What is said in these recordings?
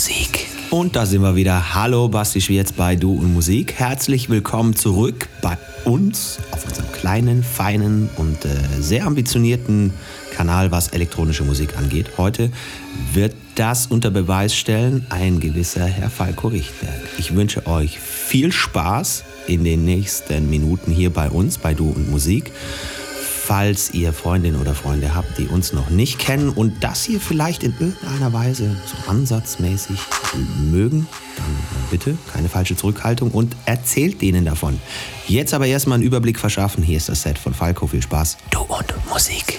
Musik. Und da sind wir wieder. Hallo, Basti Schwierz bei Du und Musik. Herzlich willkommen zurück bei uns auf unserem kleinen, feinen und äh, sehr ambitionierten Kanal, was elektronische Musik angeht. Heute wird das unter Beweis stellen ein gewisser Herr Falco Richtberg. Ich wünsche euch viel Spaß in den nächsten Minuten hier bei uns, bei Du und Musik falls ihr Freundinnen oder Freunde habt, die uns noch nicht kennen und das hier vielleicht in irgendeiner Weise so ansatzmäßig mögen, dann bitte keine falsche Zurückhaltung und erzählt denen davon. Jetzt aber erstmal einen Überblick verschaffen. Hier ist das Set von Falco. Viel Spaß. Du und Musik.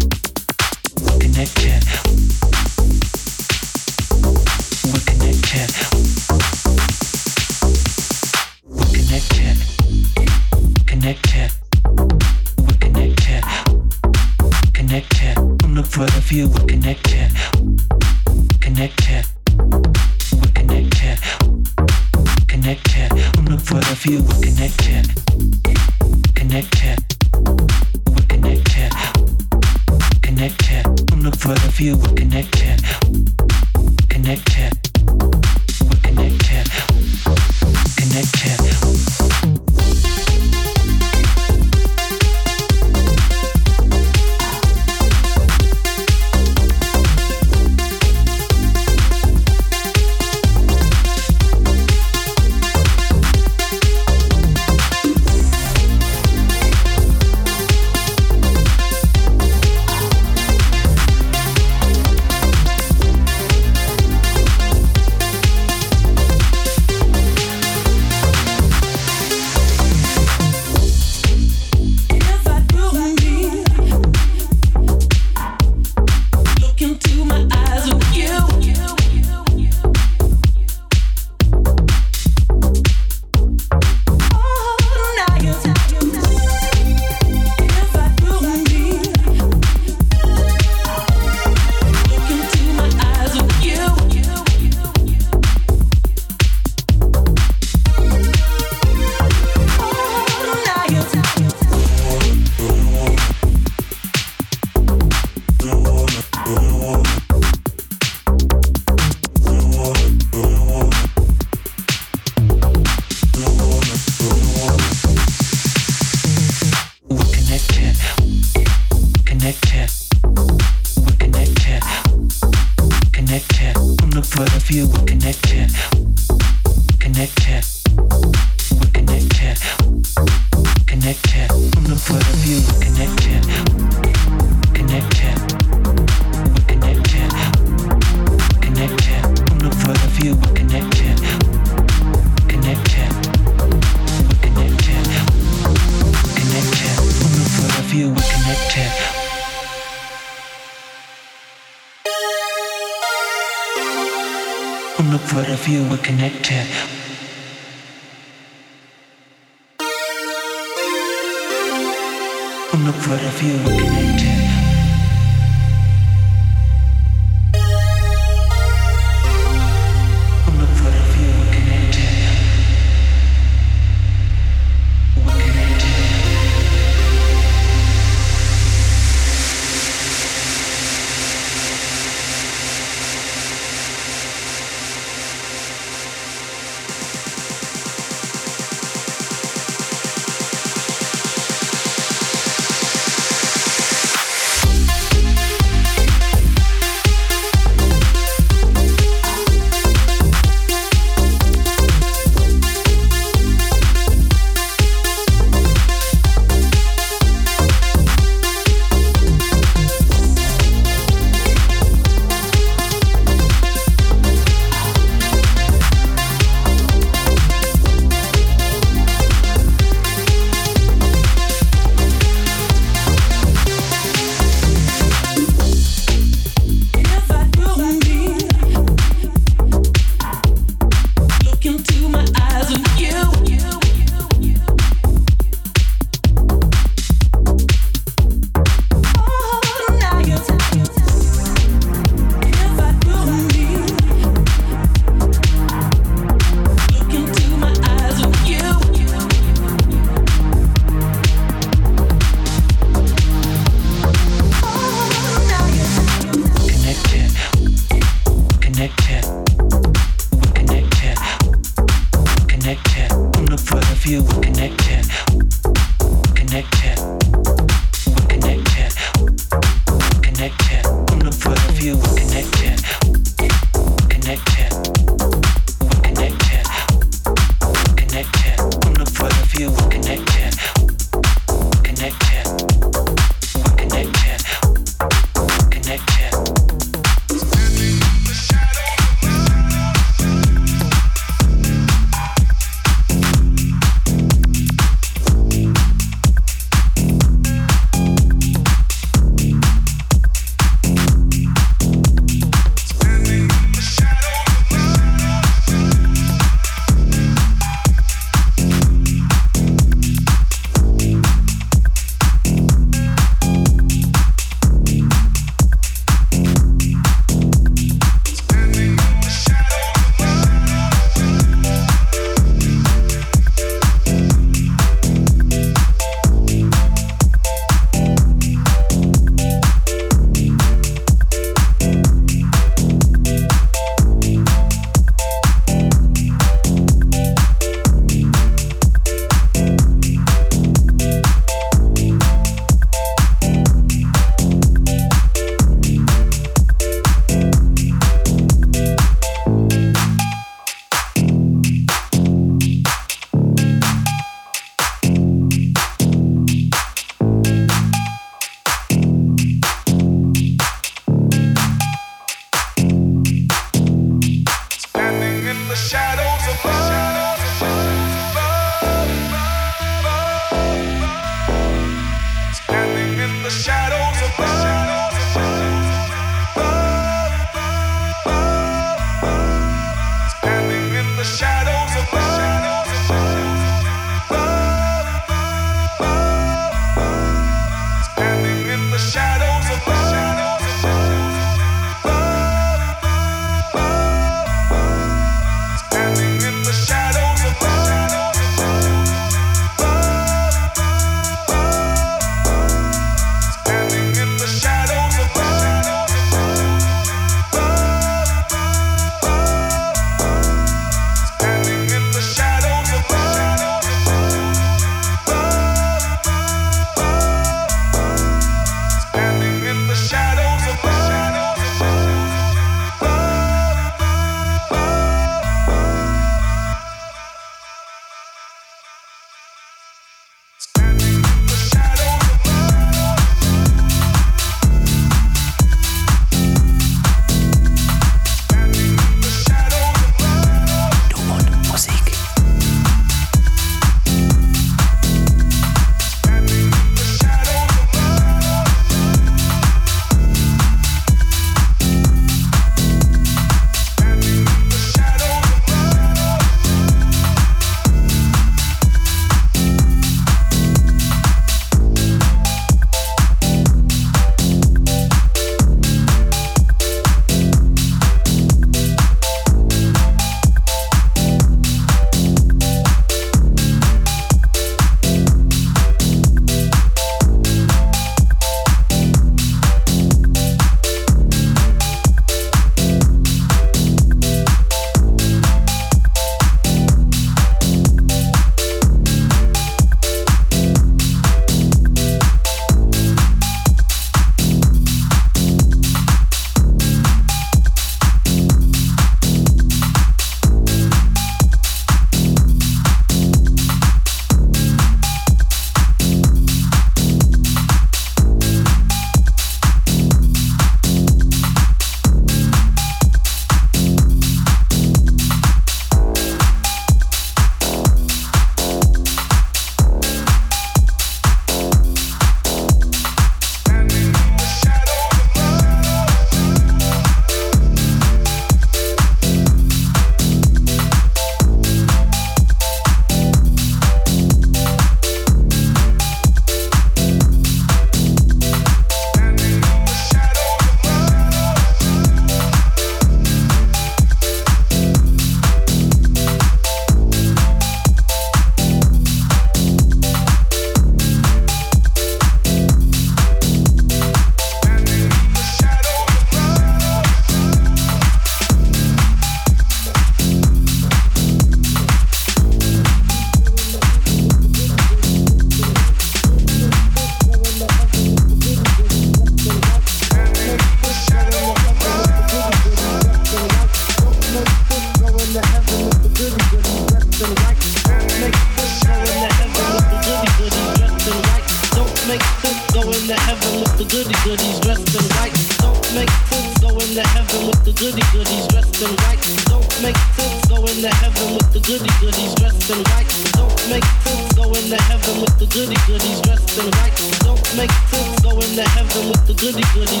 goody goodies dressed in white. Don't make fools go into heaven with the goody goodies dressed in white. Don't make fools go into heaven. Don't make fools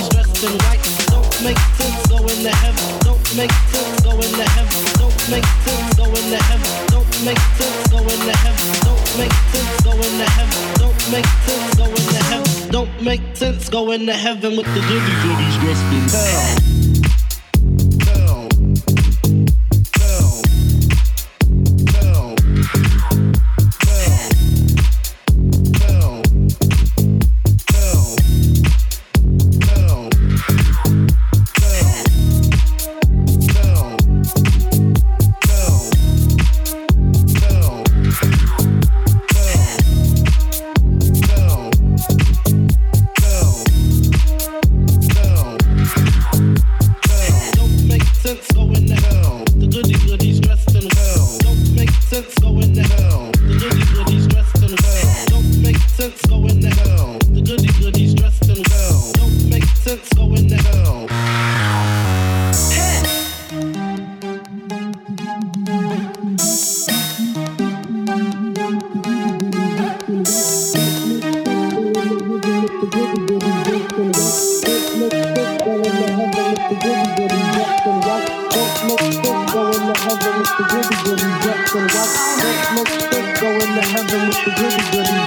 go into heaven. Don't make fools go into heaven. Don't make fools go into heaven. Don't make fools go into heaven. Don't make fools go into heaven. Don't make sense go into heaven with the goody goodies dressed in hell.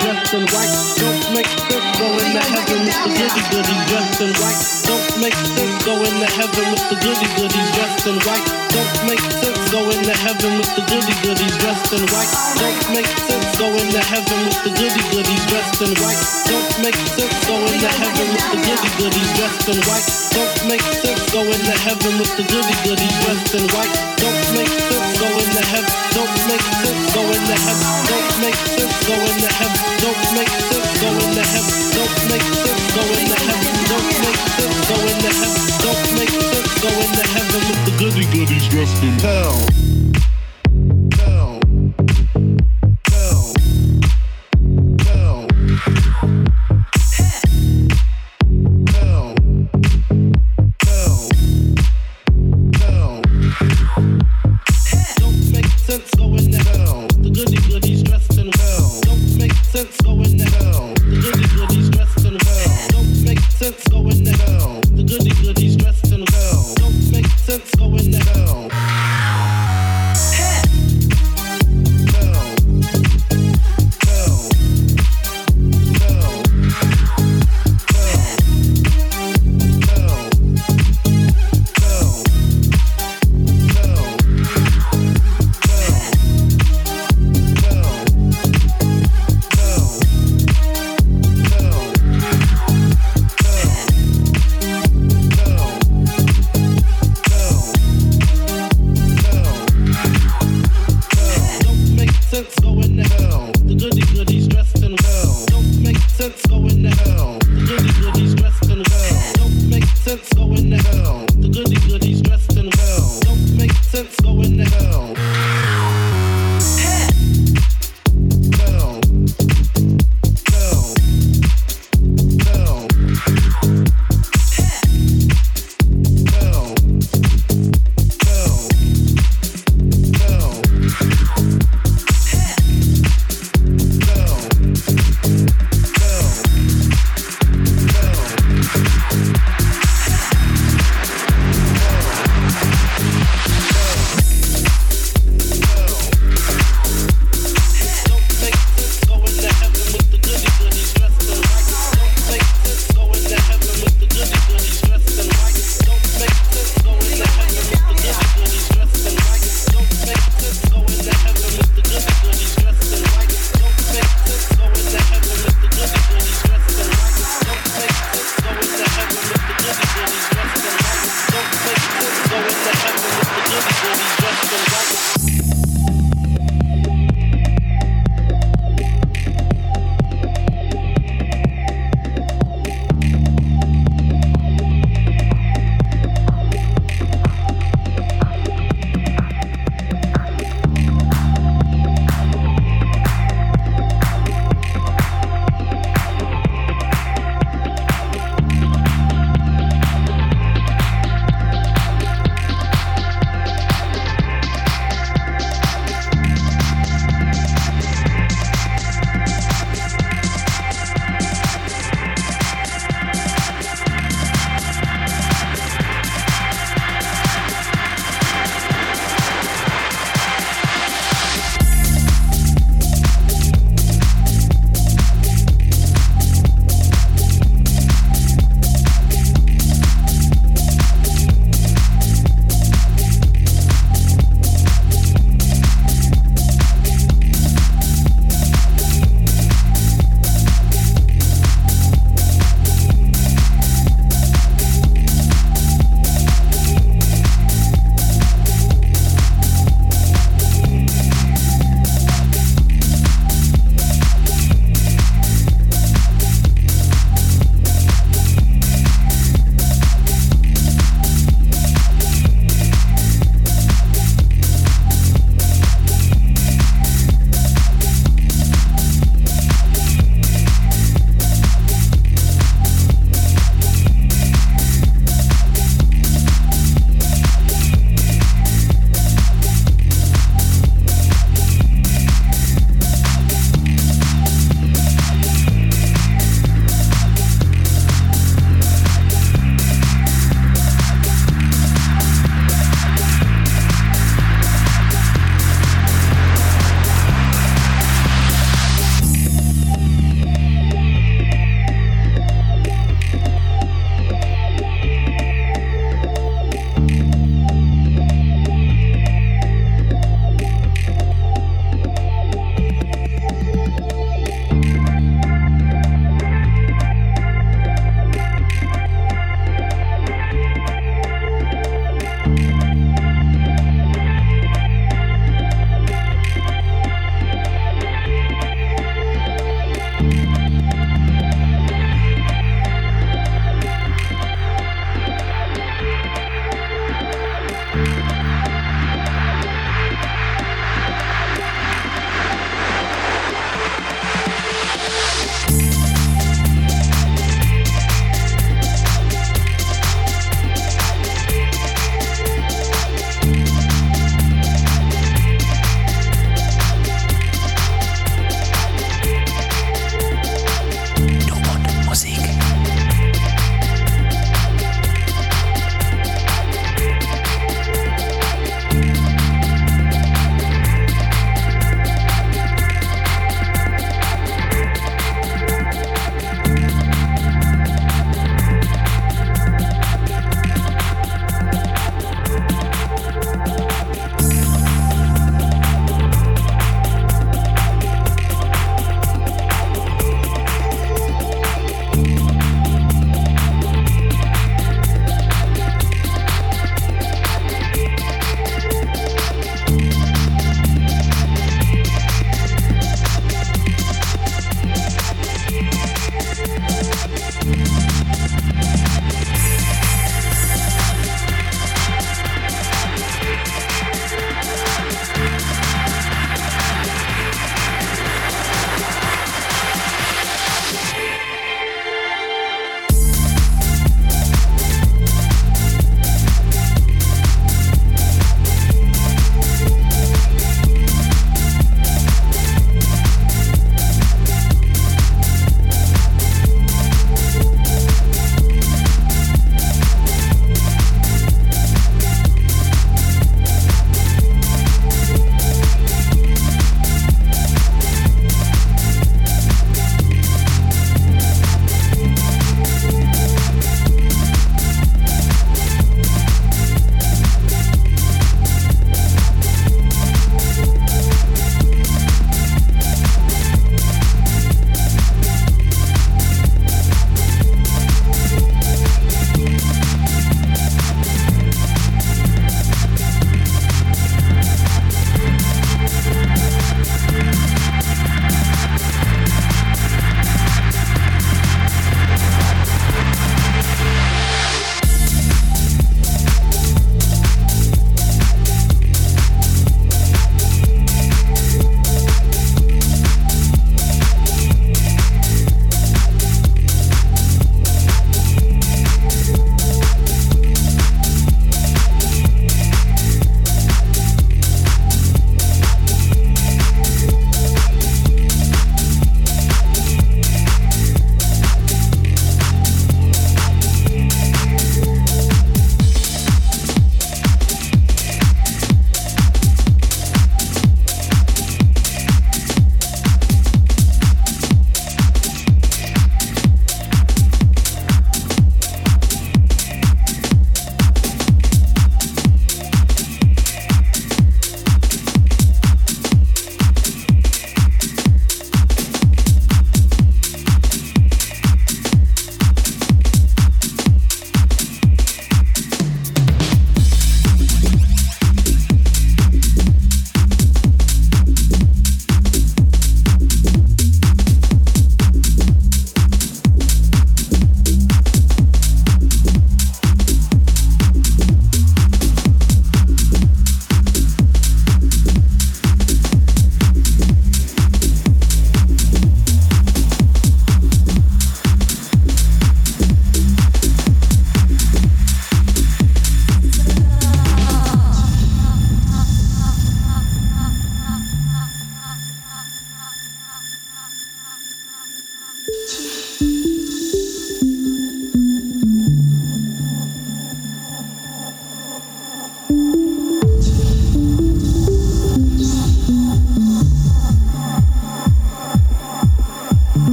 In. Don't make sense the dressed in white. Don't make sense going to heaven with the goody goodies dressed in white. Don't make sense going to heaven with the goody goodies dressed in white. Don't make sense going to heaven with the goody goodies dressed in white. Don't make sense going to heaven with the goody goodies dressed in white. Don't make sense going to heaven with the goody goodies dressed in white. Don't make sense going to heaven. Don't make sense going to heaven. Don't make sense to heaven. Don't make sense sense going to heaven. Don't make sense going to heaven. Don't make this go in the heaven, don't make this go in the heaven, don't make this go in the heaven with the goody goodies dressed in hell.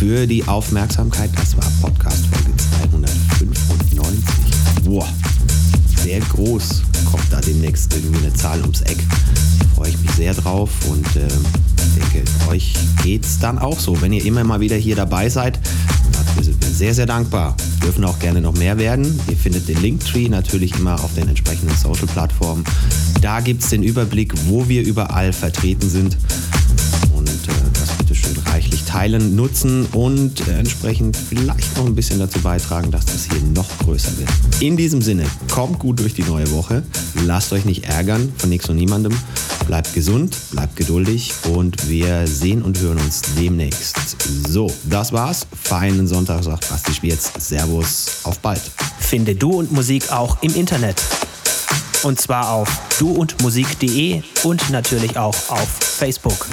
Für die Aufmerksamkeit. Das war Podcast Folge 295. Boah, sehr groß kommt da demnächst irgendwie eine Zahl ums Eck. Freue ich mich sehr drauf und äh, denke, euch geht's dann auch so. Wenn ihr immer mal wieder hier dabei seid, wir sind sehr, sehr dankbar. Dürfen auch gerne noch mehr werden. Ihr findet den Linktree natürlich immer auf den entsprechenden Social-Plattformen. Da gibt es den Überblick, wo wir überall vertreten sind teilen, nutzen und entsprechend vielleicht noch ein bisschen dazu beitragen, dass das hier noch größer wird. In diesem Sinne, kommt gut durch die neue Woche, lasst euch nicht ärgern von nichts und niemandem, bleibt gesund, bleibt geduldig und wir sehen und hören uns demnächst. So, das war's. Feinen Sonntag, sagt Basti Schwierz. Servus, auf bald. Finde Du und Musik auch im Internet. Und zwar auf duundmusik.de und natürlich auch auf Facebook.